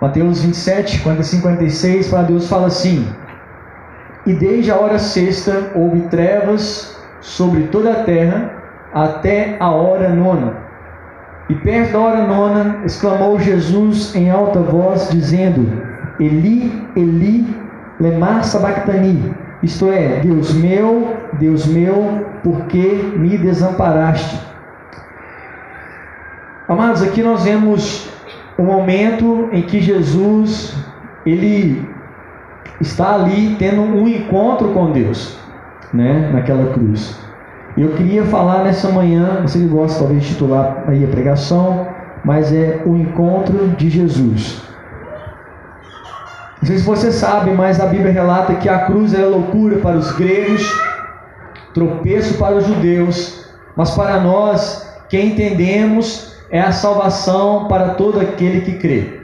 Mateus 27, 45, 56, para Deus fala assim: E desde a hora sexta houve trevas sobre toda a terra até a hora nona. E perto da hora nona exclamou Jesus em alta voz, dizendo: Eli, Eli, lema sabachthani, isto é, Deus meu, Deus meu, por que me desamparaste? Amados, aqui nós vemos o momento em que Jesus ele está ali tendo um encontro com Deus, né, naquela cruz. Eu queria falar nessa manhã, você que gosta talvez de titular aí a pregação, mas é o encontro de Jesus. Não sei se você sabe, mas a Bíblia relata que a cruz era loucura para os gregos, tropeço para os judeus, mas para nós que entendemos é a salvação para todo aquele que crê.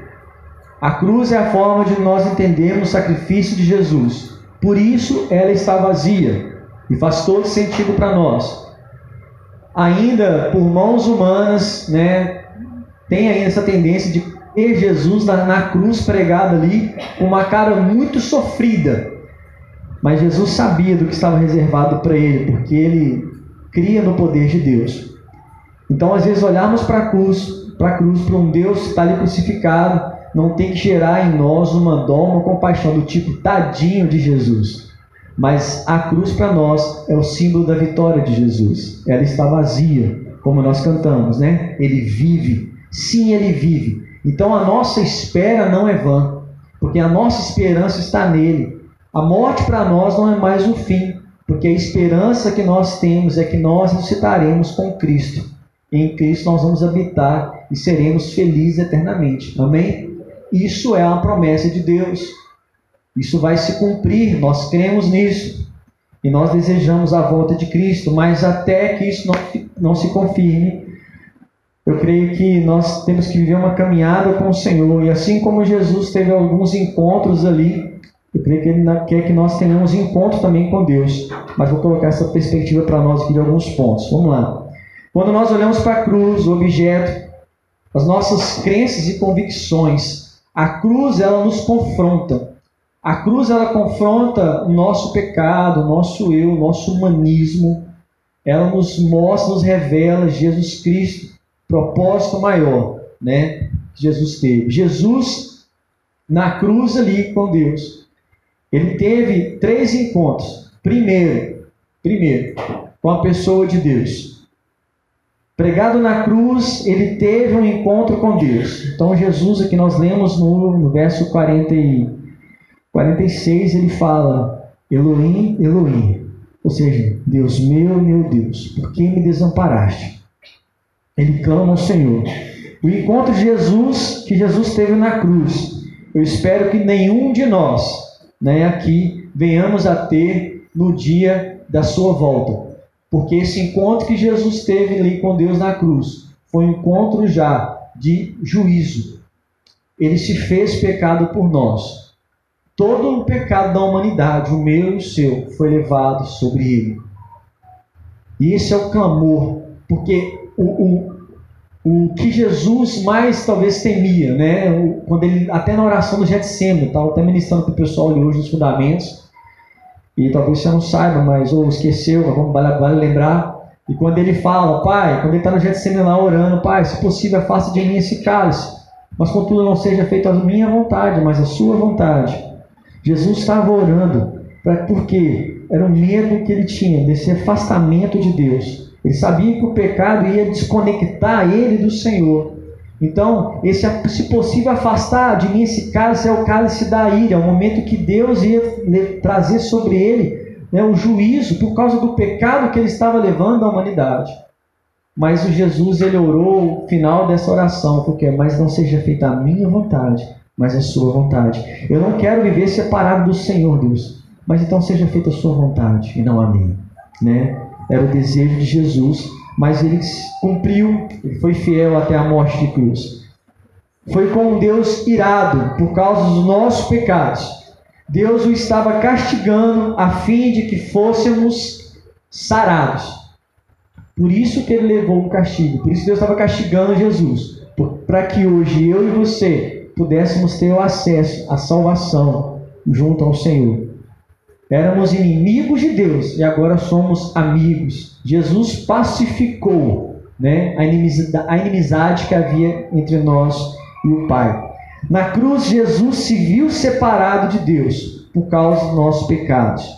A cruz é a forma de nós entendermos o sacrifício de Jesus. Por isso ela está vazia e faz todo sentido para nós. Ainda por mãos humanas, né, tem ainda essa tendência de ter Jesus na, na cruz pregado ali com uma cara muito sofrida. Mas Jesus sabia do que estava reservado para ele, porque ele cria no poder de Deus. Então, às vezes, olharmos para a cruz, para a cruz, para um Deus que está ali crucificado, não tem que gerar em nós uma dó, uma compaixão do tipo tadinho de Jesus. Mas a cruz para nós é o símbolo da vitória de Jesus. Ela está vazia, como nós cantamos, né? Ele vive. Sim, ele vive. Então a nossa espera não é vã, porque a nossa esperança está nele. A morte para nós não é mais o fim, porque a esperança que nós temos é que nós ressuscitaremos com Cristo. Em Cristo nós vamos habitar e seremos felizes eternamente. Amém? Isso é uma promessa de Deus. Isso vai se cumprir, nós cremos nisso. E nós desejamos a volta de Cristo, mas até que isso não, não se confirme, eu creio que nós temos que viver uma caminhada com o Senhor. E assim como Jesus teve alguns encontros ali, eu creio que Ele quer que nós tenhamos encontro também com Deus. Mas vou colocar essa perspectiva para nós aqui de alguns pontos. Vamos lá. Quando nós olhamos para a cruz, o objeto, as nossas crenças e convicções, a cruz ela nos confronta. A cruz ela confronta o nosso pecado, o nosso eu, o nosso humanismo. Ela nos mostra, nos revela Jesus Cristo, propósito maior, né? Que Jesus teve. Jesus na cruz ali com Deus, ele teve três encontros. Primeiro, primeiro, com a pessoa de Deus. Pregado na cruz, ele teve um encontro com Deus. Então, Jesus, aqui nós lemos no, no verso 40 e 46, ele fala: Elohim, Elohim. Ou seja, Deus meu, meu Deus, por que me desamparaste? Ele clama ao Senhor. O encontro de Jesus, que Jesus teve na cruz, eu espero que nenhum de nós né, aqui venhamos a ter no dia da sua volta. Porque esse encontro que Jesus teve ali com Deus na cruz foi um encontro já de juízo. Ele se fez pecado por nós. Todo o pecado da humanidade, o meu e o seu, foi levado sobre ele. E esse é o clamor, porque o, o, o que Jesus mais talvez temia, né? Quando ele, até na oração do Getsemane, estava até ministrando para o pessoal ali hoje nos fundamentos, e talvez você não saiba, mas ou esqueceu, mas vamos, vale, vale lembrar. E quando ele fala, Pai, quando ele está no Getsemane lá orando, Pai, se possível, afasta de mim esse cálice. Mas contudo não seja feita a minha vontade, mas a sua vontade. Jesus estava orando, pra, porque era o medo que ele tinha desse afastamento de Deus. Ele sabia que o pecado ia desconectar ele do Senhor. Então, esse, se possível, afastar de mim esse cálice é o cálice da ira, é o momento que Deus ia trazer sobre ele né, o juízo por causa do pecado que ele estava levando à humanidade. Mas o Jesus ele orou o final dessa oração, porque mas não seja feita a minha vontade, mas a sua vontade. Eu não quero viver separado do Senhor, Deus, mas então seja feita a sua vontade e não a minha, né? Era o desejo de Jesus mas ele cumpriu, ele foi fiel até a morte de cruz. Foi com Deus irado por causa dos nossos pecados. Deus o estava castigando a fim de que fôssemos sarados. Por isso que ele levou o castigo. Por isso Deus estava castigando Jesus. Para que hoje eu e você pudéssemos ter o acesso à salvação junto ao Senhor. Éramos inimigos de Deus e agora somos amigos. Jesus pacificou né, a, inimizade, a inimizade que havia entre nós e o Pai. Na cruz, Jesus se viu separado de Deus por causa dos nossos pecados.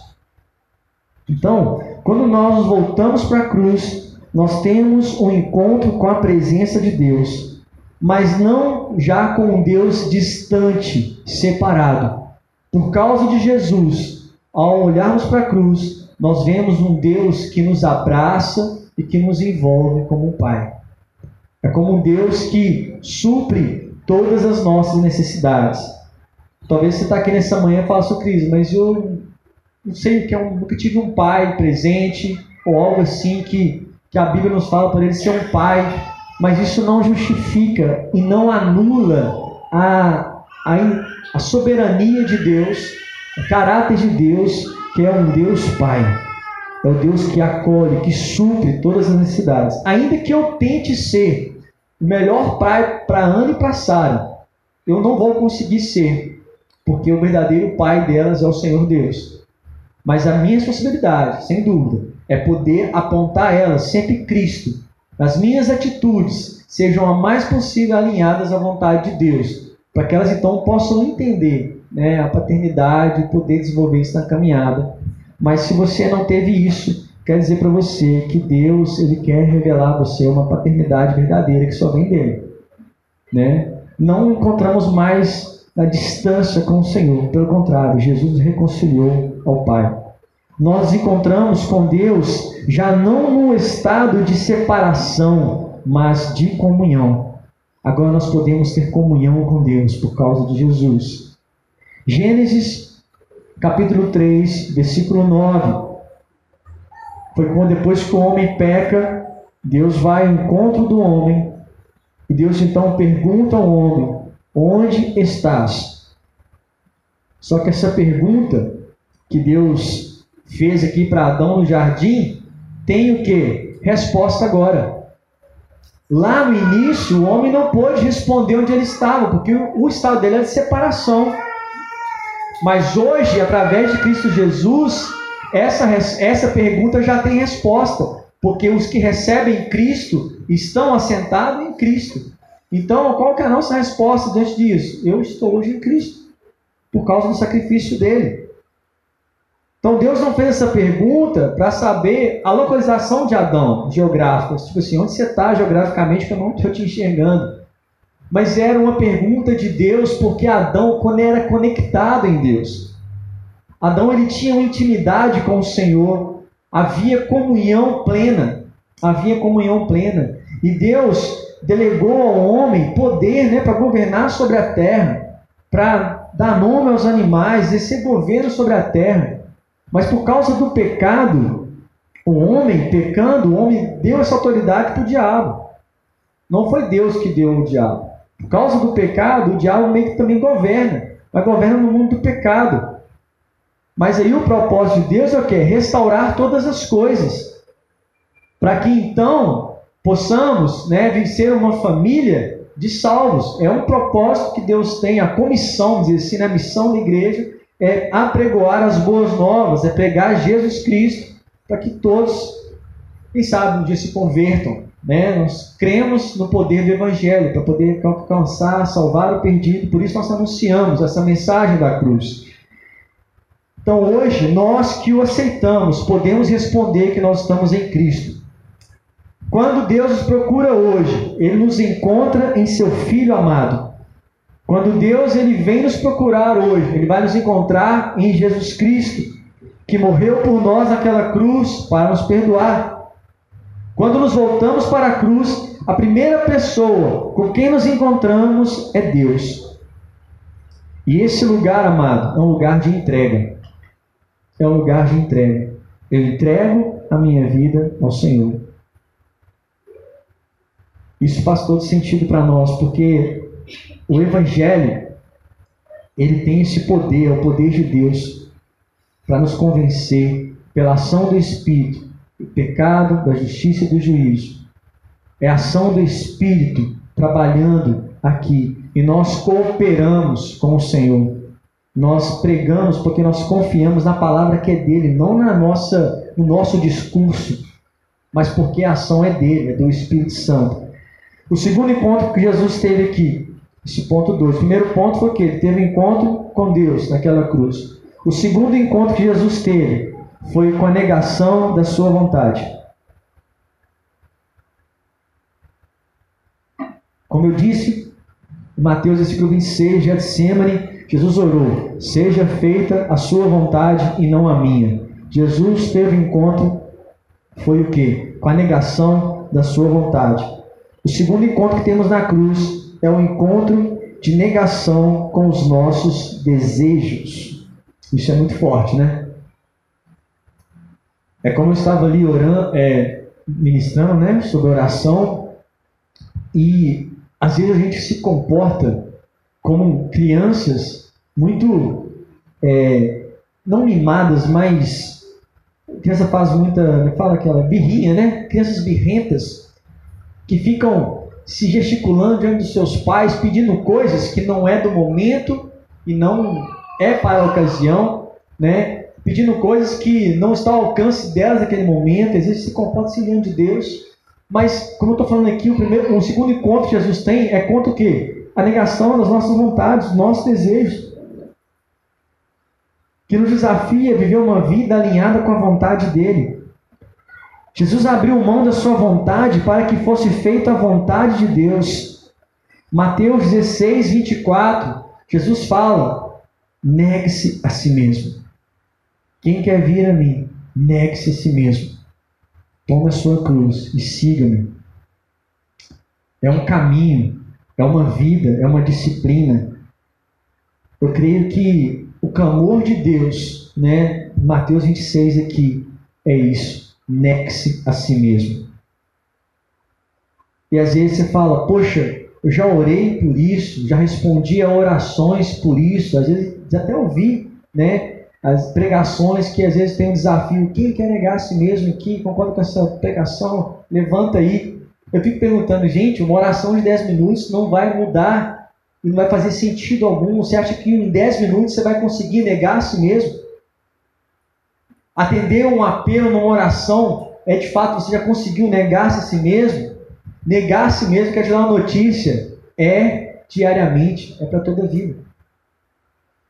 Então, quando nós voltamos para a cruz, nós temos um encontro com a presença de Deus, mas não já com um Deus distante, separado. Por causa de Jesus, ao olharmos para a cruz, nós vemos um Deus que nos abraça e que nos envolve como um Pai. É como um Deus que supre todas as nossas necessidades. Talvez você está aqui nessa manhã e fale, assim, Cris, mas eu não sei o que é um, nunca tive um pai presente ou algo assim que, que a Bíblia nos fala para ele ser um pai, mas isso não justifica e não anula a, a, a soberania de Deus, o caráter de Deus, que é um Deus Pai. É o Deus que acolhe, que supre todas as necessidades. Ainda que eu tente ser o melhor pai para Ana e para Sara, eu não vou conseguir ser, porque o verdadeiro pai delas é o Senhor Deus. Mas a minha responsabilidade, sem dúvida, é poder apontar elas sempre Cristo. As minhas atitudes sejam a mais possível alinhadas à vontade de Deus, para que elas então possam entender né, a paternidade poder desenvolver isso na caminhada. Mas se você não teve isso, quer dizer para você que Deus ele quer revelar a você uma paternidade verdadeira que só vem dele. Né? Não encontramos mais na distância com o Senhor, pelo contrário, Jesus reconciliou ao Pai. Nós encontramos com Deus já não num estado de separação, mas de comunhão. Agora nós podemos ter comunhão com Deus por causa de Jesus. Gênesis capítulo 3, versículo 9. Foi quando depois que o homem peca, Deus vai ao encontro do homem e Deus então pergunta ao homem: Onde estás? Só que essa pergunta que Deus fez aqui para Adão no jardim tem o que? Resposta agora. Lá no início, o homem não pôde responder onde ele estava, porque o estado dele era de separação. Mas hoje, através de Cristo Jesus, essa, essa pergunta já tem resposta, porque os que recebem Cristo estão assentados em Cristo. Então, qual que é a nossa resposta diante disso? Eu estou hoje em Cristo, por causa do sacrifício dele. Então, Deus não fez essa pergunta para saber a localização de Adão geográfica, tipo assim, onde você está geograficamente que eu não estou te enxergando. Mas era uma pergunta de Deus porque Adão era conectado em Deus. Adão ele tinha uma intimidade com o Senhor, havia comunhão plena, havia comunhão plena. E Deus delegou ao homem poder né, para governar sobre a terra, para dar nome aos animais, exercer governo sobre a terra. Mas por causa do pecado, o homem pecando, o homem deu essa autoridade para o diabo. Não foi Deus que deu o diabo. Por causa do pecado, o diabo meio que também governa, mas governa no mundo do pecado. Mas aí o propósito de Deus é o quê? Restaurar todas as coisas. Para que então possamos né, vencer uma família de salvos. É um propósito que Deus tem, a comissão, dizer assim, a missão da igreja é apregoar as boas novas, é pregar Jesus Cristo, para que todos, quem sabe, um dia se convertam. Né? Nós cremos no poder do Evangelho, para poder alcançar, salvar o perdido, por isso nós anunciamos essa mensagem da cruz. Então hoje, nós que o aceitamos, podemos responder que nós estamos em Cristo. Quando Deus nos procura hoje, Ele nos encontra em Seu Filho amado. Quando Deus ele vem nos procurar hoje, Ele vai nos encontrar em Jesus Cristo, que morreu por nós naquela cruz para nos perdoar. Quando nos voltamos para a cruz, a primeira pessoa com quem nos encontramos é Deus. E esse lugar, amado, é um lugar de entrega é um lugar de entrega. Eu entrego a minha vida ao Senhor. Isso faz todo sentido para nós, porque o Evangelho ele tem esse poder, é o poder de Deus, para nos convencer pela ação do Espírito, do pecado, da justiça e do juízo. É a ação do Espírito trabalhando aqui e nós cooperamos com o Senhor. Nós pregamos porque nós confiamos na palavra que é dele, não na nossa, no nosso discurso, mas porque a ação é dele, é do Espírito Santo. O segundo encontro que Jesus teve aqui, esse ponto 2. O primeiro ponto foi que ele teve encontro com Deus naquela cruz. O segundo encontro que Jesus teve foi com a negação da sua vontade. Como eu disse, em Mateus versículo 26, Getsemane, Jesus orou: Seja feita a sua vontade e não a minha. Jesus teve encontro, foi o que? Com a negação da sua vontade. O segundo encontro que temos na cruz é o encontro de negação com os nossos desejos. Isso é muito forte, né? É como eu estava ali orando, é, ministrando, né, sobre oração, e às vezes a gente se comporta como crianças muito é, não mimadas, mas criança faz muita, fala aquela birrinha, né? Crianças birrentas que ficam se gesticulando diante dos seus pais, pedindo coisas que não é do momento e não é para a ocasião, né? Pedindo coisas que não estão ao alcance delas naquele momento, às vezes se diante de Deus. Mas, como eu estou falando aqui, o, primeiro, o segundo encontro que Jesus tem é contra o quê? A negação das nossas vontades, dos nossos desejos. Que nos desafia a viver uma vida alinhada com a vontade dele. Jesus abriu mão da sua vontade para que fosse feita a vontade de Deus. Mateus 16, 24, Jesus fala: negue-se a si mesmo. Quem quer vir a mim, negue-se a si mesmo. Tome a sua cruz e siga-me. É um caminho, é uma vida, é uma disciplina. Eu creio que o clamor de Deus, né, Mateus 26 aqui, é isso nexe a si mesmo. E às vezes você fala, poxa, eu já orei por isso, já respondi a orações por isso, às vezes até ouvi, né? As pregações que às vezes tem um desafio, quem quer negar a si mesmo aqui, concorda com essa pregação? Levanta aí. Eu fico perguntando, gente, uma oração de 10 minutos não vai mudar não vai fazer sentido algum. Você acha que em 10 minutos você vai conseguir negar a si mesmo? Atender um apelo numa oração é de fato você já conseguiu negar-se a si mesmo? Negar a si mesmo, quer te dar uma notícia, é diariamente, é para toda a vida.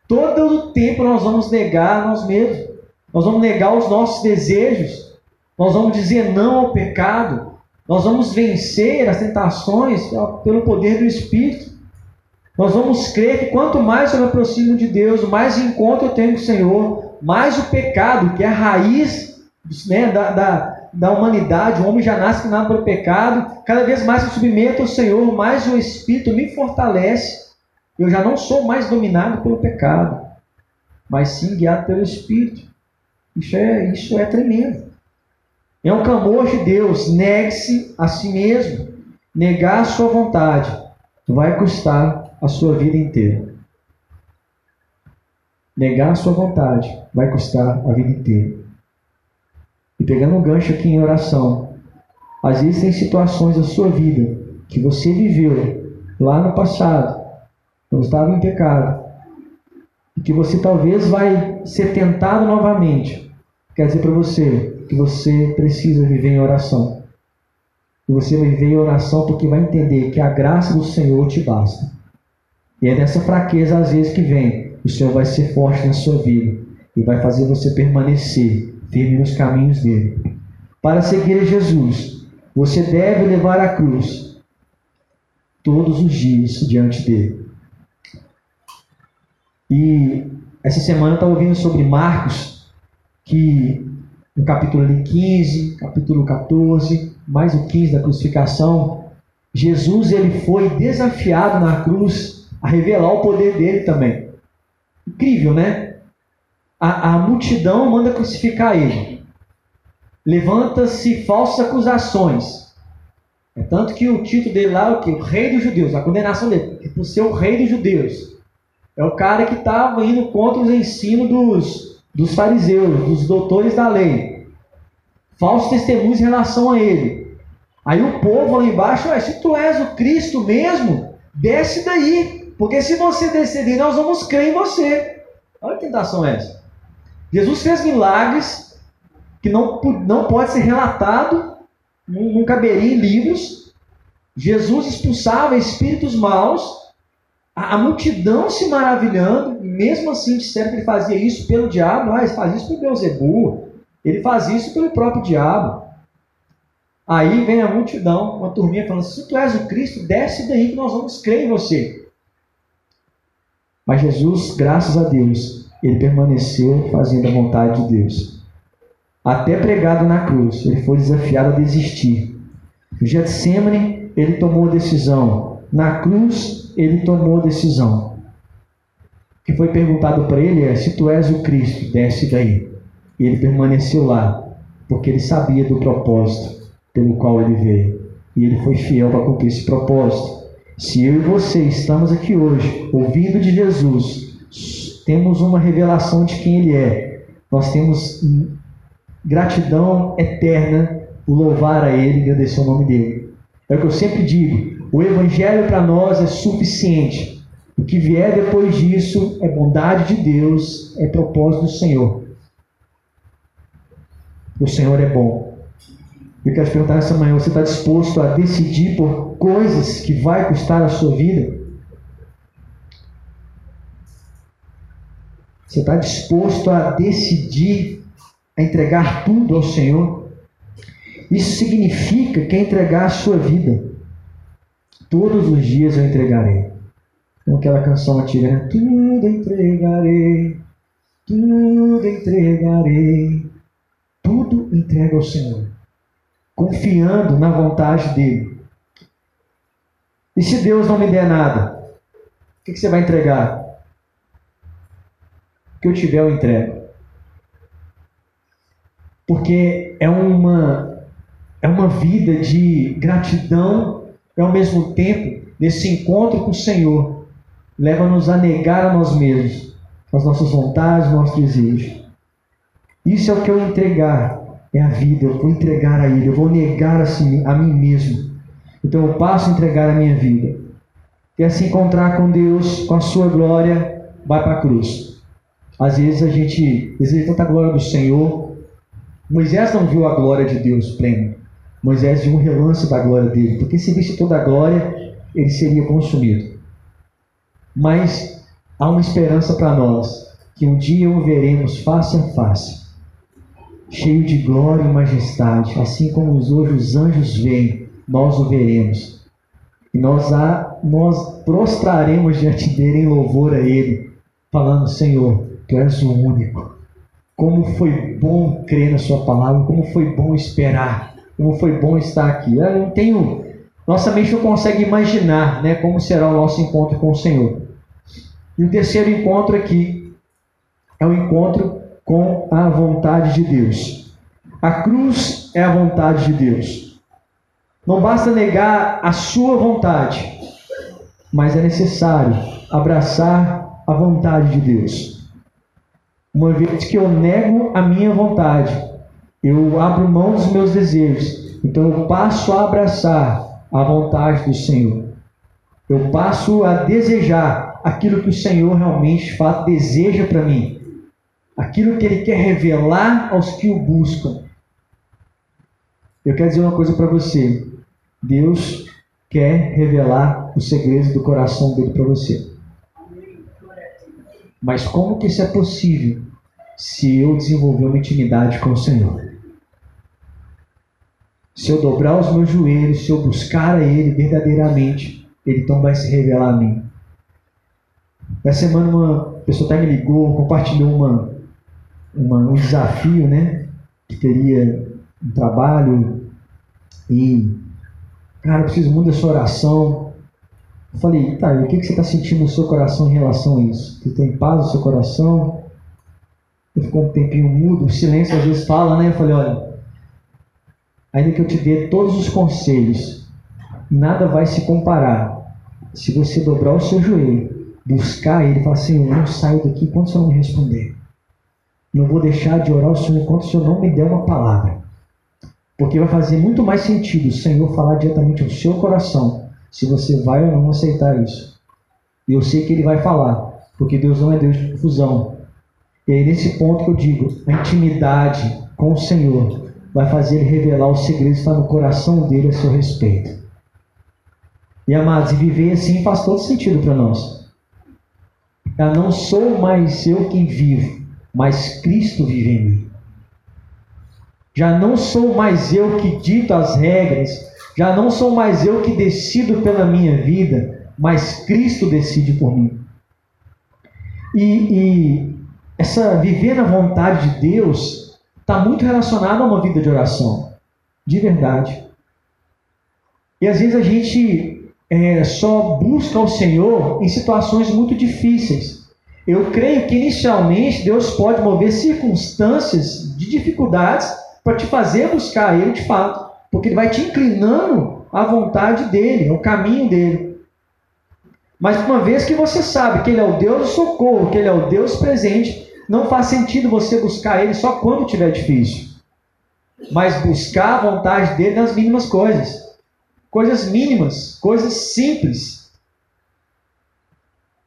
Todo o tempo nós vamos negar nós mesmos, nós vamos negar os nossos desejos, nós vamos dizer não ao pecado, nós vamos vencer as tentações pelo poder do Espírito. Nós vamos crer que quanto mais eu me aproximo de Deus, mais encontro eu tenho com o Senhor, mais o pecado, que é a raiz né, da, da, da humanidade, o homem já nasce nada pelo pecado, cada vez mais eu submeto ao Senhor, mais o Espírito me fortalece, eu já não sou mais dominado pelo pecado, mas sim guiado pelo Espírito. Isso é, isso é tremendo. É um clamor de Deus, negue-se a si mesmo, negar a sua vontade, vai custar a sua vida inteira. Negar a sua vontade vai custar a vida inteira. E pegando um gancho aqui em oração, às vezes tem situações da sua vida que você viveu lá no passado, quando estava em pecado, e que você talvez vai ser tentado novamente. Quer dizer para você que você precisa viver em oração. E você vai viver em oração porque vai entender que a graça do Senhor te basta. E é dessa fraqueza às vezes que vem o Senhor vai ser forte na sua vida e vai fazer você permanecer firme nos caminhos dele. Para seguir Jesus, você deve levar a cruz todos os dias diante dele. E essa semana eu estava ouvindo sobre Marcos, que no capítulo 15, capítulo 14, mais o 15 da crucificação, Jesus ele foi desafiado na cruz a revelar o poder dele também. Incrível, né? A, a multidão manda crucificar ele. Levanta-se falsas acusações. É tanto que o título dele lá é o que? O rei dos judeus. A condenação dele, é por ser o rei dos judeus. É o cara que estava indo contra os ensinos dos, dos fariseus, dos doutores da lei. Falsos testemunhos em relação a ele. Aí o povo lá embaixo, se tu és o Cristo mesmo, desce daí, porque se você descer nós vamos crer em você. Olha que tentação é essa. Jesus fez milagres que não, não pode ser relatado, não, não caberia em livros. Jesus expulsava espíritos maus, a, a multidão se maravilhando, mesmo assim disseram que ele fazia isso pelo diabo, ah, ele fazia isso por Beuzebu, ele fazia isso pelo próprio diabo. Aí vem a multidão, uma turminha falando: se tu és o Cristo, desce daí que nós vamos crer em você. Mas Jesus, graças a Deus, ele permaneceu fazendo a vontade de Deus. Até pregado na cruz, ele foi desafiado a desistir. No Getsemane, ele tomou a decisão. Na cruz, ele tomou a decisão. O que foi perguntado para ele é: se tu és o Cristo, desce daí. E ele permaneceu lá, porque ele sabia do propósito pelo qual ele veio. E ele foi fiel para cumprir esse propósito. Se eu e você estamos aqui hoje, ouvindo de Jesus, temos uma revelação de quem ele é, nós temos gratidão eterna por louvar a ele e agradecer o nome dele. É o que eu sempre digo: o evangelho para nós é suficiente. O que vier depois disso é bondade de Deus, é propósito do Senhor. O Senhor é bom. Eu quero te perguntar nessa manhã: você está disposto a decidir por coisas que vai custar a sua vida? Você está disposto a decidir, a entregar tudo ao Senhor? Isso significa que é entregar a sua vida. Todos os dias eu entregarei. Como aquela canção antiga, né? Tudo entregarei, tudo entregarei, tudo entrega ao Senhor confiando na vontade dele. E se Deus não me der nada, o que, você vai entregar? O que eu tiver, eu entrego. Porque é uma, é uma vida de gratidão e ao mesmo tempo, nesse encontro com o Senhor, leva-nos a negar a nós mesmos, as nossas vontades, os nossos desejos. Isso é o que eu entregar é a vida, eu vou entregar a Ele, eu vou negar assim, a mim mesmo. Então eu passo a entregar a minha vida. Quer se encontrar com Deus, com a sua glória, vai para a cruz. Às vezes a gente deseja tanta glória do Senhor. Moisés não viu a glória de Deus plena. Moisés viu um relance da glória dele, porque se visse toda a glória, ele seria consumido. Mas há uma esperança para nós, que um dia o veremos face a face cheio de glória e majestade, assim como hoje os anjos veem, nós o veremos. E nós, a, nós prostraremos diante dele em louvor a ele, falando: Senhor, tu és o único. Como foi bom crer na Sua palavra, como foi bom esperar, como foi bom estar aqui. Eu não tenho, nossa mente não consegue imaginar né, como será o nosso encontro com o Senhor. E o terceiro encontro aqui é o encontro com a vontade de Deus. A cruz é a vontade de Deus. Não basta negar a sua vontade, mas é necessário abraçar a vontade de Deus. Uma vez que eu nego a minha vontade, eu abro mão dos meus desejos, então eu passo a abraçar a vontade do Senhor. Eu passo a desejar aquilo que o Senhor realmente de fato deseja para mim aquilo que ele quer revelar aos que o buscam. Eu quero dizer uma coisa para você. Deus quer revelar os segredos do coração dele para você. Mas como que isso é possível se eu desenvolver uma intimidade com o Senhor? Se eu dobrar os meus joelhos, se eu buscar a Ele verdadeiramente, Ele então vai se revelar a mim. Essa semana uma pessoa até me ligou, compartilhou uma, uma, um desafio, né? Que teria um trabalho e, cara, eu preciso muito dessa oração. Eu falei, tá, e o que, que você está sentindo no seu coração em relação a isso? Você tem paz no seu coração? Ele ficou um tempinho mudo, o silêncio às vezes fala, né? Eu falei, olha, ainda que eu te dê todos os conselhos, nada vai se comparar se você dobrar o seu joelho, buscar ele e falar assim, eu não saio daqui enquanto você não me responder. Não vou deixar de orar ao Senhor enquanto o Senhor não me der uma palavra. Porque vai fazer muito mais sentido o Senhor falar diretamente ao seu coração, se você vai ou não aceitar isso. E eu sei que ele vai falar, porque Deus não é Deus de confusão. E é nesse ponto que eu digo, a intimidade com o Senhor vai fazer ele revelar os segredos que estão no coração dele a seu respeito. E amados, e viver assim faz todo sentido para nós. Eu não sou mais eu quem vivo, mas Cristo vive em mim. Já não sou mais eu que dito as regras, já não sou mais eu que decido pela minha vida, mas Cristo decide por mim. E, e essa viver na vontade de Deus está muito relacionado a uma vida de oração, de verdade. E às vezes a gente é, só busca o Senhor em situações muito difíceis. Eu creio que inicialmente Deus pode mover circunstâncias de dificuldades para te fazer buscar Ele de fato, porque Ele vai te inclinando à vontade dEle, ao caminho dEle. Mas uma vez que você sabe que Ele é o Deus do socorro, que Ele é o Deus presente, não faz sentido você buscar Ele só quando tiver difícil. Mas buscar a vontade dEle nas mínimas coisas. Coisas mínimas, coisas simples.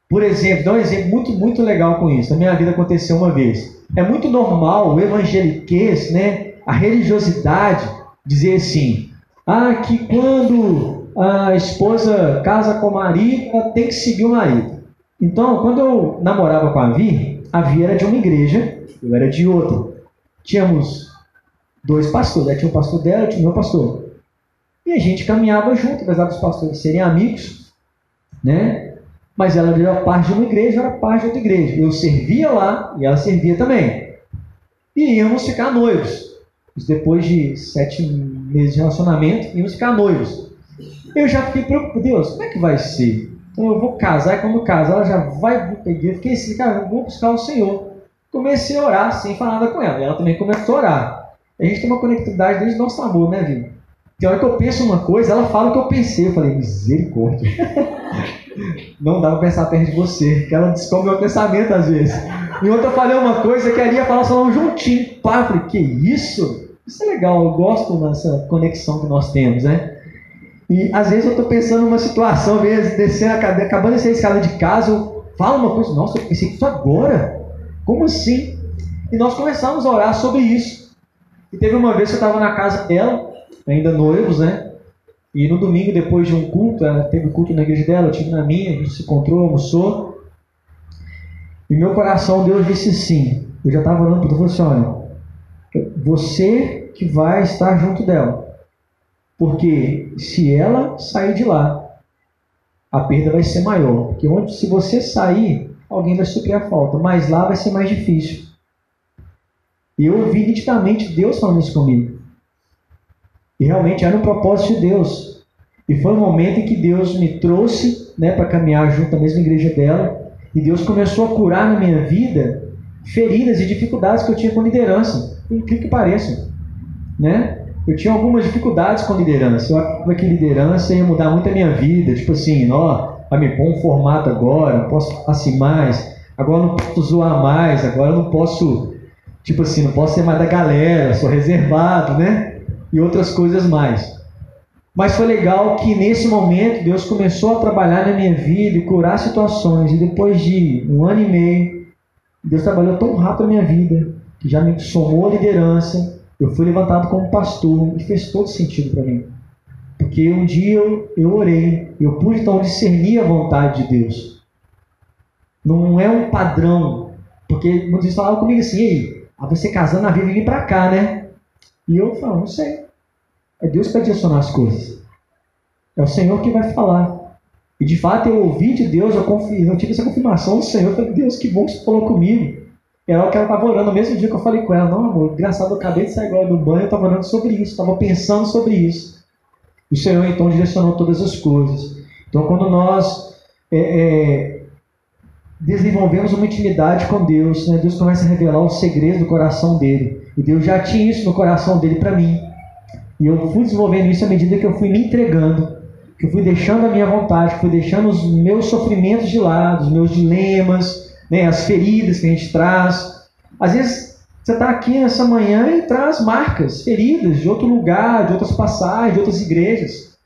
Por exemplo, dá um exemplo muito, muito legal com isso. Na minha vida aconteceu uma vez. É muito normal o evangeliquez, né, a religiosidade, dizer assim: ah, que quando a esposa casa com o marido, ela tem que seguir o marido. Então, quando eu namorava com a Vi, a Vi era de uma igreja, eu era de outra. Tínhamos dois pastores, né? tinha o pastor dela, tinha o meu pastor. E a gente caminhava junto, apesar dos pastores serem amigos, né? Mas ela era parte de uma igreja, eu era parte de outra igreja. Eu servia lá e ela servia também. E íamos ficar noivos. Depois de sete meses de relacionamento, íamos ficar noivos. Eu já fiquei preocupado, Deus, como é que vai ser? Então eu vou casar, e quando casar, ela já vai igreja. Fiquei assim, cara, eu vou buscar o Senhor. Comecei a orar sem falar nada com ela. E ela também começou a orar. A gente tem uma conectividade desde o nosso amor, né, Vitor? Tem hora que eu penso uma coisa, ela fala o que eu pensei. Eu falei, misericórdia. Não dá pra pensar perto de você, que ela descobre meu pensamento às vezes. E outra eu falei uma coisa, queria falar só um juntinho. Pá, eu falei, que isso? Isso é legal, eu gosto dessa conexão que nós temos, né? E às vezes eu estou pensando numa situação, às vezes, descendo a cadeira, acabando de sair escada de casa, eu falo uma coisa, nossa, eu pensei isso agora? Como assim? E nós começamos a orar sobre isso. E teve uma vez que eu estava na casa dela, ainda noivos, né? E no domingo, depois de um culto, ela teve culto na igreja dela, eu tive na minha, a gente se encontrou, almoçou. E meu coração, Deus disse sim. Eu já estava orando para ela, assim, olha, você que vai estar junto dela. Porque se ela sair de lá, a perda vai ser maior. Porque onde, se você sair, alguém vai suprir a falta. Mas lá vai ser mais difícil. E eu ouvi nitidamente Deus falando isso comigo. E realmente era um propósito de Deus. E foi um momento em que Deus me trouxe né, para caminhar junto à mesma igreja dela. E Deus começou a curar na minha vida feridas e dificuldades que eu tinha com liderança. Incrível que pareça. Né? Eu tinha algumas dificuldades com liderança. Eu achava que liderança ia mudar muito a minha vida. Tipo assim, ó, vai me pôr um formato agora, não posso assim mais. Agora não posso zoar mais. Agora não posso, tipo assim, não posso ser mais da galera, sou reservado, né? e outras coisas mais. Mas foi legal que nesse momento Deus começou a trabalhar na minha vida e curar situações. E depois de um ano e meio, Deus trabalhou tão rápido na minha vida que já me somou a liderança. Eu fui levantado como pastor e fez todo sentido para mim. Porque um dia eu, eu orei, eu pude então discernir a vontade de Deus. Não é um padrão, porque muitos falavam comigo assim: ei, você casando na vida, vem para cá, né? E eu falo, não sei. É Deus que vai direcionar as coisas. É o Senhor que vai falar. E de fato eu ouvi de Deus, eu, confi, eu tive essa confirmação do Senhor. Eu falei, Deus, que bom que você falou comigo. Era o que ela estava orando no mesmo dia que eu falei com ela. Não, amor, engraçado, eu acabei de sair agora do banho, eu estava orando sobre isso, estava pensando sobre isso. O Senhor então direcionou todas as coisas. Então quando nós é, é, desenvolvemos uma intimidade com Deus, né, Deus começa a revelar os segredos do coração dele. E Deus já tinha isso no coração dele para mim. E eu fui desenvolvendo isso à medida que eu fui me entregando, que eu fui deixando a minha vontade, que fui deixando os meus sofrimentos de lado, os meus dilemas, né, as feridas que a gente traz. Às vezes você está aqui nessa manhã e traz marcas, feridas de outro lugar, de outras passagens, de outras igrejas.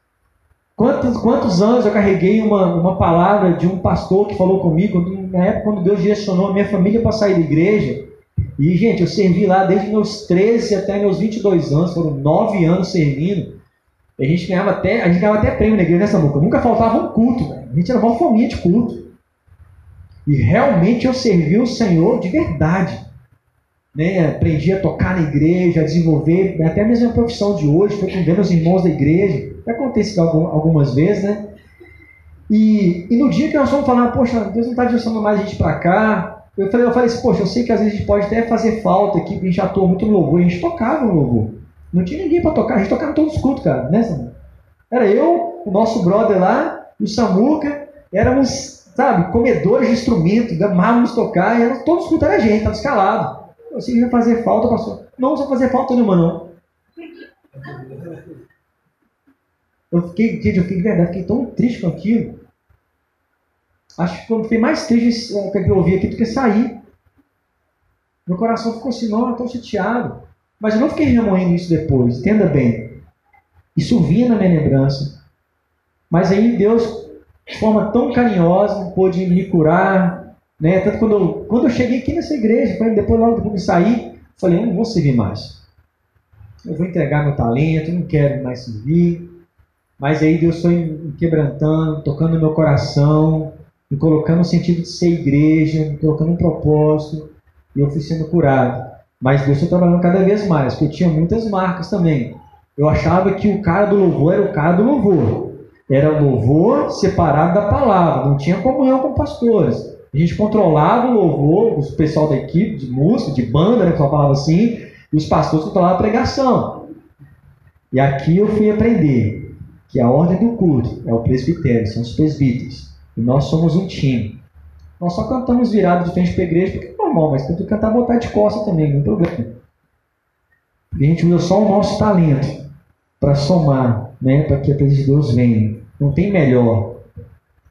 Quantos, quantos anos eu carreguei uma, uma palavra de um pastor que falou comigo, na época quando Deus direcionou a minha família para sair da igreja. E, gente, eu servi lá desde meus 13 até meus 22 anos, foram nove anos servindo. a gente ganhava até, a gente ganhava até prêmio na igreja nessa boca. Nunca faltava um culto. A gente era uma fominha de culto. E realmente eu servi o Senhor de verdade. Né? Aprendi a tocar na igreja, a desenvolver até mesmo a profissão de hoje, foi com os irmãos da igreja. Já aconteceu algumas vezes, né? E, e no dia que nós fomos falar, poxa, Deus não está direcionando mais a gente para cá, eu falei, eu falei assim, poxa, eu sei que às vezes a gente pode até fazer falta aqui, porque a gente atua muito no louvor, a gente tocava no louvor. Não tinha ninguém para tocar, a gente tocava em todos os cultos, cara, né, Samuca? Era eu, o nosso brother lá, o Samuca, éramos, sabe, comedores de instrumento, amávamos tocar, e todos era a gente, estava escalado. Eu sei que ia fazer falta, pastor. Não, não fazer falta nenhuma, não. Eu fiquei, gente, eu fiquei de verdade, fiquei tão triste com aquilo. Acho que eu fiquei mais triste o que eu ouvi aqui do que sair. Meu coração ficou assim, não, estou chateado. Mas eu não fiquei remoendo isso depois, entenda bem. Isso vinha na minha lembrança. Mas aí Deus, de forma tão carinhosa, pôde me curar. Né? Tanto quando quando eu cheguei aqui nessa igreja, depois logo depois de sair, falei, eu não vou servir mais. Eu vou entregar meu talento, não quero mais servir. Mas aí Deus foi me quebrantando, tocando meu coração, me colocando no sentido de ser igreja, me colocando um propósito, e eu fui sendo curado. Mas Deus foi trabalhando cada vez mais, porque eu tinha muitas marcas também. Eu achava que o cara do louvor era o cara do louvor. Era louvor separado da palavra, não tinha comunhão com pastores. A gente controlava o louvor, o pessoal da equipe, de música, de banda, né, que falava assim, e os pastores controlavam a pregação. E aqui eu fui aprender que a ordem do culto é o presbitério, são os presbíteros. E nós somos um time. Nós só cantamos virado de frente para a igreja porque é normal, mas tem que cantar botar de costa também, não tem problema. E a gente usa só o nosso talento para somar, né, para que a presença de Deus venha. Não tem melhor.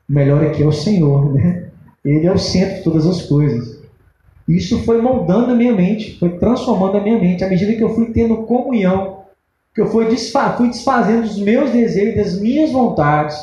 O melhor aqui é o Senhor, né? Ele é o centro de todas as coisas. Isso foi moldando a minha mente, foi transformando a minha mente à medida que eu fui tendo comunhão que eu fui, desfa fui desfazendo os meus desejos, das minhas vontades,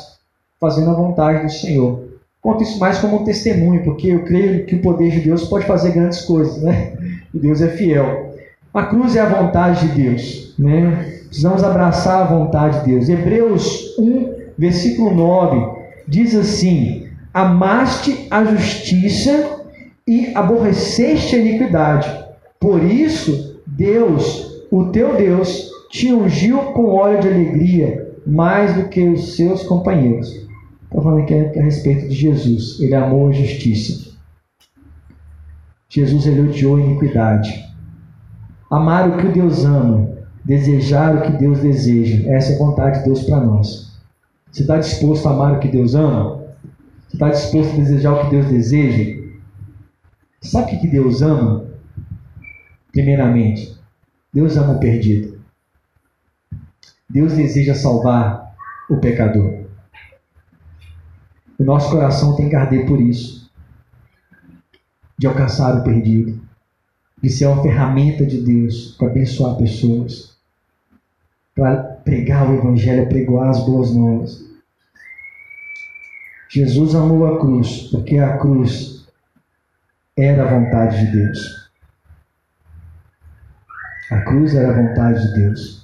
fazendo a vontade do Senhor. Conto isso mais como um testemunho, porque eu creio que o poder de Deus pode fazer grandes coisas, né? E Deus é fiel. A cruz é a vontade de Deus, né? Precisamos abraçar a vontade de Deus. Hebreus 1, versículo 9, diz assim: Amaste a justiça e aborreceste a iniquidade. Por isso, Deus, o teu Deus, te ungiu com óleo de alegria mais do que os seus companheiros. Estou falando aqui a, respeito de Jesus. Ele amou a justiça. Jesus ele odiou a iniquidade. Amar o que Deus ama, desejar o que Deus deseja. Essa é a vontade de Deus para nós. Você está disposto a amar o que Deus ama? Você está disposto a desejar o que Deus deseja? Sabe o que Deus ama? Primeiramente, Deus ama o perdido. Deus deseja salvar o pecador. O nosso coração tem que arder por isso de alcançar o perdido, de ser uma ferramenta de Deus para abençoar pessoas, para pregar o Evangelho, pregoar as boas novas. Jesus amou a cruz, porque a cruz era a vontade de Deus. A cruz era a vontade de Deus.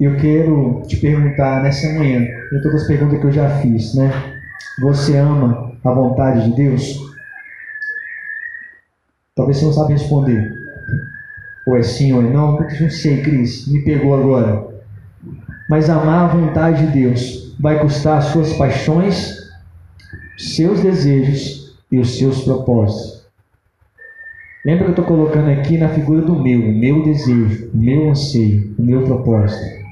eu quero te perguntar nessa manhã, em todas as perguntas que eu já fiz, né? Você ama a vontade de Deus? Talvez você não sabe responder. Ou é sim ou é não, não sei, Cris, me pegou agora. Mas amar a vontade de Deus vai custar as suas paixões, seus desejos e os seus propósitos. Lembra que eu estou colocando aqui na figura do meu, o meu desejo, o meu anseio, o meu propósito.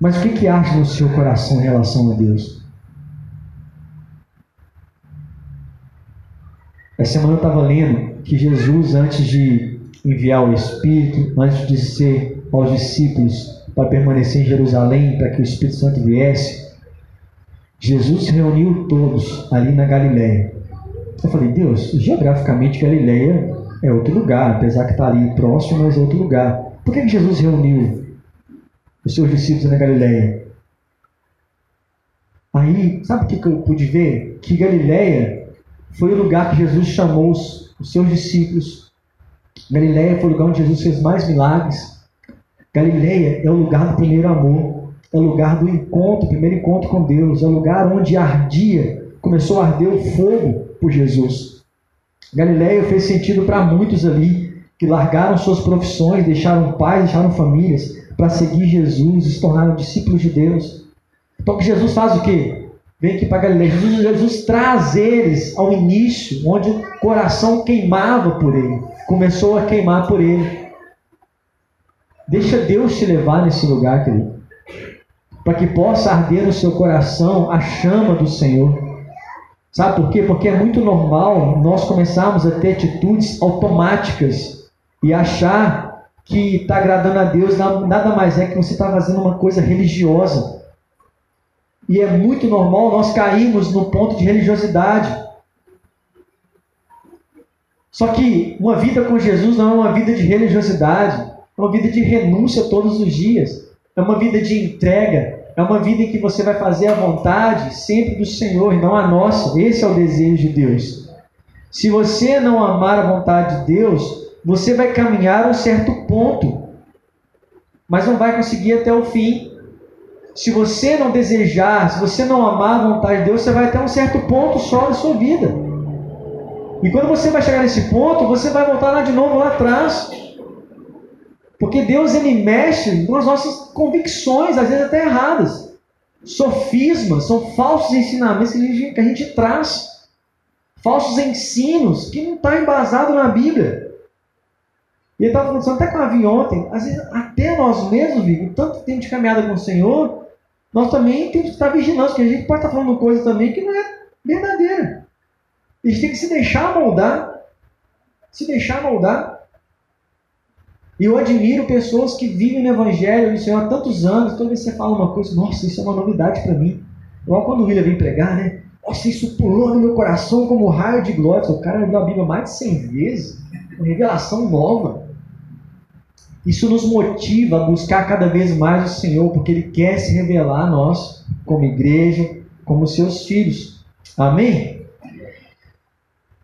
Mas o que, que acha no seu coração em relação a Deus? Essa semana eu estava lendo que Jesus, antes de enviar o Espírito, antes de ser aos discípulos para permanecer em Jerusalém, para que o Espírito Santo viesse, Jesus reuniu todos ali na Galiléia. Eu falei, Deus, geograficamente Galiléia É outro lugar, apesar que está ali próximo, mas é outro lugar. Por que Jesus reuniu os seus discípulos na Galileia? Aí, sabe o que eu pude ver? Que Galileia foi o lugar que Jesus chamou os, os seus discípulos. Galileia foi o lugar onde Jesus fez mais milagres. Galileia é o lugar do primeiro amor, é o lugar do encontro, primeiro encontro com Deus, é o lugar onde ardia, começou a arder o fogo por Jesus. Galileia fez sentido para muitos ali que largaram suas profissões, deixaram pais, deixaram famílias para seguir Jesus se tornaram discípulos de Deus. Então que Jesus faz o quê? Vem aqui para Galileia. Jesus, Jesus traz eles ao início, onde o coração queimava por ele, começou a queimar por ele. Deixa Deus te levar nesse lugar, querido. Para que possa arder no seu coração a chama do Senhor. Sabe por quê? Porque é muito normal nós começarmos a ter atitudes automáticas e achar que está agradando a Deus nada mais é que você está fazendo uma coisa religiosa. E é muito normal nós cairmos no ponto de religiosidade. Só que uma vida com Jesus não é uma vida de religiosidade. É uma vida de renúncia todos os dias. É uma vida de entrega. É uma vida em que você vai fazer a vontade sempre do Senhor e não a nossa. Esse é o desejo de Deus. Se você não amar a vontade de Deus, você vai caminhar a um certo ponto, mas não vai conseguir até o fim. Se você não desejar, se você não amar a vontade de Deus, você vai até um certo ponto só na sua vida. E quando você vai chegar nesse ponto, você vai voltar lá de novo lá atrás. Porque Deus ele mexe com as nossas convicções, às vezes até erradas. Sofismas, são falsos ensinamentos que a gente, que a gente traz. Falsos ensinos que não está embasado na Bíblia. E ele estava falando até com a Vi ontem, às vezes até nós mesmos, Vigo, tanto tempo de caminhada com o Senhor, nós também temos que estar vigilantes, porque a gente pode estar falando coisa também que não é verdadeira. A gente tem que se deixar moldar. Se deixar moldar. E eu admiro pessoas que vivem no Evangelho do Senhor há tantos anos. Toda vez que você fala uma coisa, nossa, isso é uma novidade para mim. Igual quando o William vem pregar, né? Nossa, isso pulou no meu coração como um raio de glória. O cara leu a Bíblia mais de 100 vezes. Uma revelação nova. Isso nos motiva a buscar cada vez mais o Senhor, porque Ele quer se revelar a nós, como igreja, como seus filhos. Amém?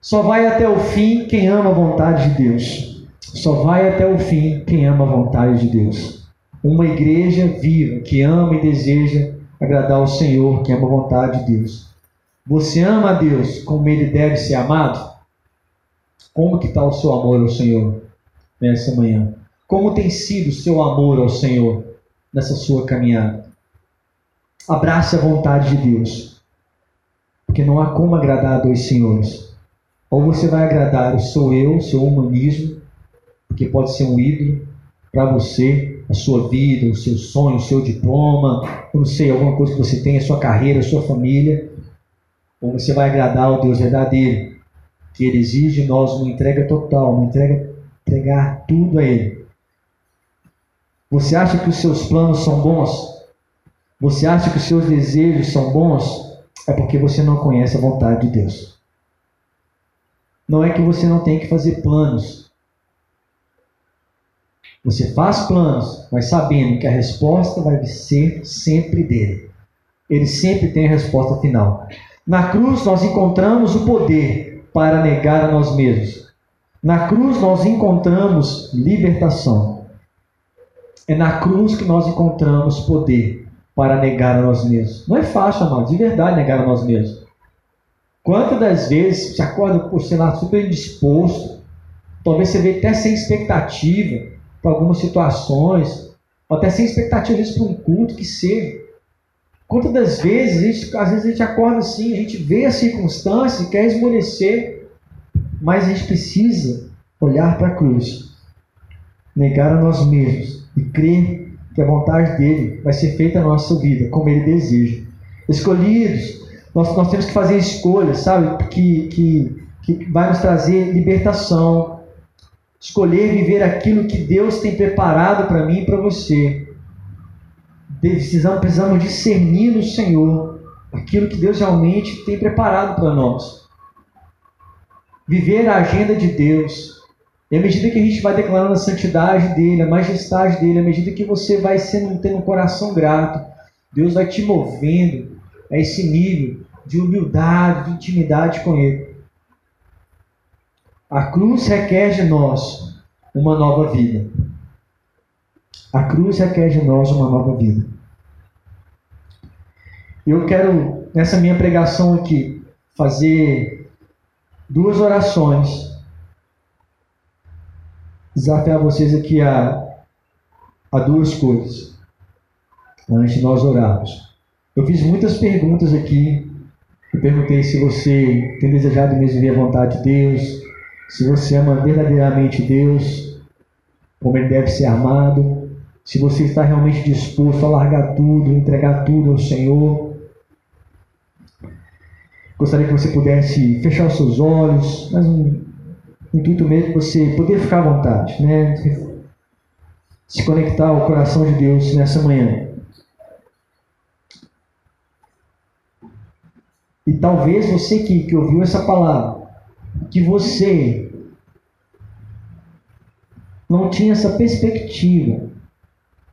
Só vai até o fim quem ama a vontade de Deus. Só vai até o fim quem ama a vontade de Deus. Uma igreja viva que ama e deseja agradar ao Senhor, que ama a vontade de Deus. Você ama a Deus como ele deve ser amado? Como que está o seu amor ao Senhor nessa manhã? Como tem sido o seu amor ao Senhor nessa sua caminhada? Abrace a vontade de Deus, porque não há como agradar a dois senhores. Ou você vai agradar o seu eu, seu humanismo, porque pode ser um ídolo para você, a sua vida, o seu sonho, o seu diploma, não sei, alguma coisa que você tem, a sua carreira, a sua família. Ou você vai agradar o Deus verdadeiro, que Ele exige de nós uma entrega total, uma entrega, entregar tudo a Ele. Você acha que os seus planos são bons? Você acha que os seus desejos são bons? É porque você não conhece a vontade de Deus. Não é que você não tem que fazer planos. Você faz planos, mas sabendo que a resposta vai ser sempre dele. Ele sempre tem a resposta final. Na cruz nós encontramos o poder para negar a nós mesmos. Na cruz nós encontramos libertação. É na cruz que nós encontramos poder para negar a nós mesmos. Não é fácil, amados, de verdade negar a nós mesmos. Quantas das vezes você acorda por, sei lá, super indisposto, talvez você vê até sem expectativa para algumas situações, até sem expectativa, às para um culto que seja. Quantas das vezes, a gente, às vezes a gente acorda assim, a gente vê a circunstância e quer esmorecer, mas a gente precisa olhar para a cruz, negar a nós mesmos e crer que a vontade dele vai ser feita na nossa vida, como ele deseja. Escolhidos, nós, nós temos que fazer escolhas, sabe, que, que, que vai nos trazer libertação. Escolher viver aquilo que Deus tem preparado para mim e para você. Precisamos, precisamos discernir no Senhor aquilo que Deus realmente tem preparado para nós. Viver a agenda de Deus, E à medida que a gente vai declarando a santidade dele, a majestade dele, à medida que você vai sendo, tendo um coração grato, Deus vai te movendo a esse nível de humildade, de intimidade com ele. A cruz requer de nós uma nova vida. A cruz requer de nós uma nova vida. Eu quero, nessa minha pregação aqui, fazer duas orações. Desafiar vocês aqui a, a duas coisas. Antes de nós orarmos. Eu fiz muitas perguntas aqui. Eu perguntei se você tem desejado mesmo ver a vontade de Deus, se você ama verdadeiramente Deus, como Ele deve ser amado, se você está realmente disposto a largar tudo, entregar tudo ao Senhor. Gostaria que você pudesse fechar os seus olhos, mas um intuito mesmo você poder ficar à vontade, né? Se conectar ao coração de Deus nessa manhã. E talvez você que, que ouviu essa palavra, que você não tinha essa perspectiva,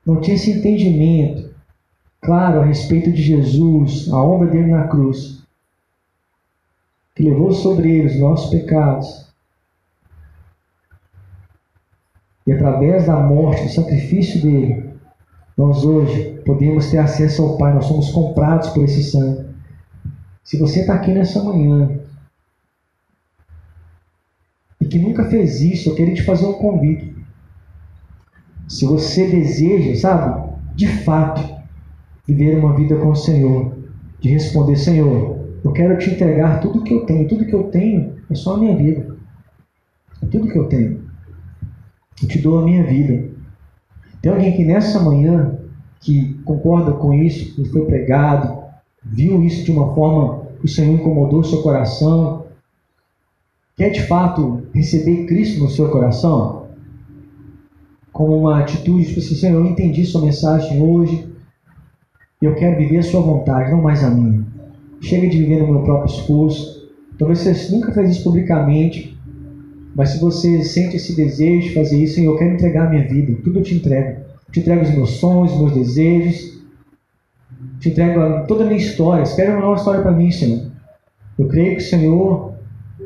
não tinha esse entendimento claro a respeito de Jesus, a obra dele na cruz, que levou sobre ele os nossos pecados. E através da morte, do sacrifício dele, nós hoje podemos ter acesso ao Pai, nós somos comprados por esse sangue. Se você está aqui nessa manhã e que nunca fez isso, eu queria te fazer um convite. Se você deseja, sabe, de fato, viver uma vida com o Senhor, de responder, Senhor, eu quero te entregar tudo que eu tenho, tudo que eu tenho é só a minha vida. É tudo que eu tenho. Eu te dou a minha vida. Tem alguém aqui nessa manhã que concorda com isso, que foi pregado, viu isso de uma forma que o Senhor incomodou seu coração, quer de fato receber Cristo no seu coração? Como uma atitude, tipo assim, Senhor, eu entendi sua mensagem hoje, eu quero viver a sua vontade, não mais a minha. Chega de viver no meu próprio esforço. Talvez você nunca fez isso publicamente, mas se você sente esse desejo de fazer isso, eu quero entregar a minha vida, tudo eu te entrego. Eu te entrego os meus sonhos, os meus desejos, te entrego toda a minha história. Espera uma nova história para mim, Senhor. Eu creio que o Senhor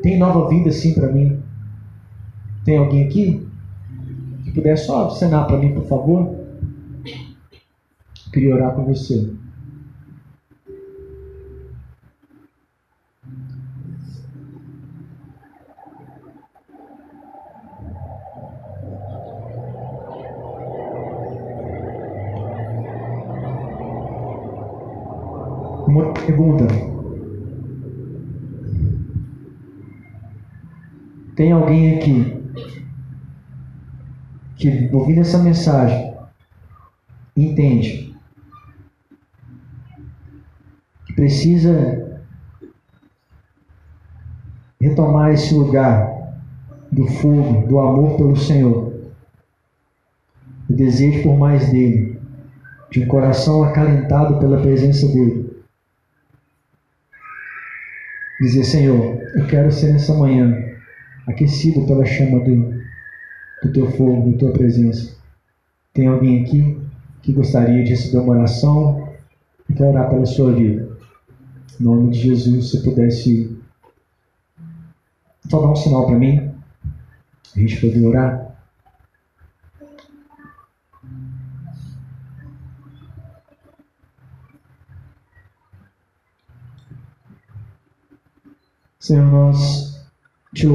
tem nova vida sim para mim. Tem alguém aqui? Se puder só assinar para mim, por favor. Eu queria orar com você. Uma pergunta. Tem alguém aqui que, ouvindo essa mensagem, entende que precisa retomar esse lugar do fogo, do amor pelo Senhor, do desejo por mais dele, de um coração acalentado pela presença dele dizer: Senhor, eu quero ser nessa manhã aquecido pela chama do, do teu fogo, da tua presença. Tem alguém aqui que gostaria de receber uma oração e quer orar pela sua vida? Em nome de Jesus, se pudesse só dar um sinal para mim, a gente poder orar. Senhor, nós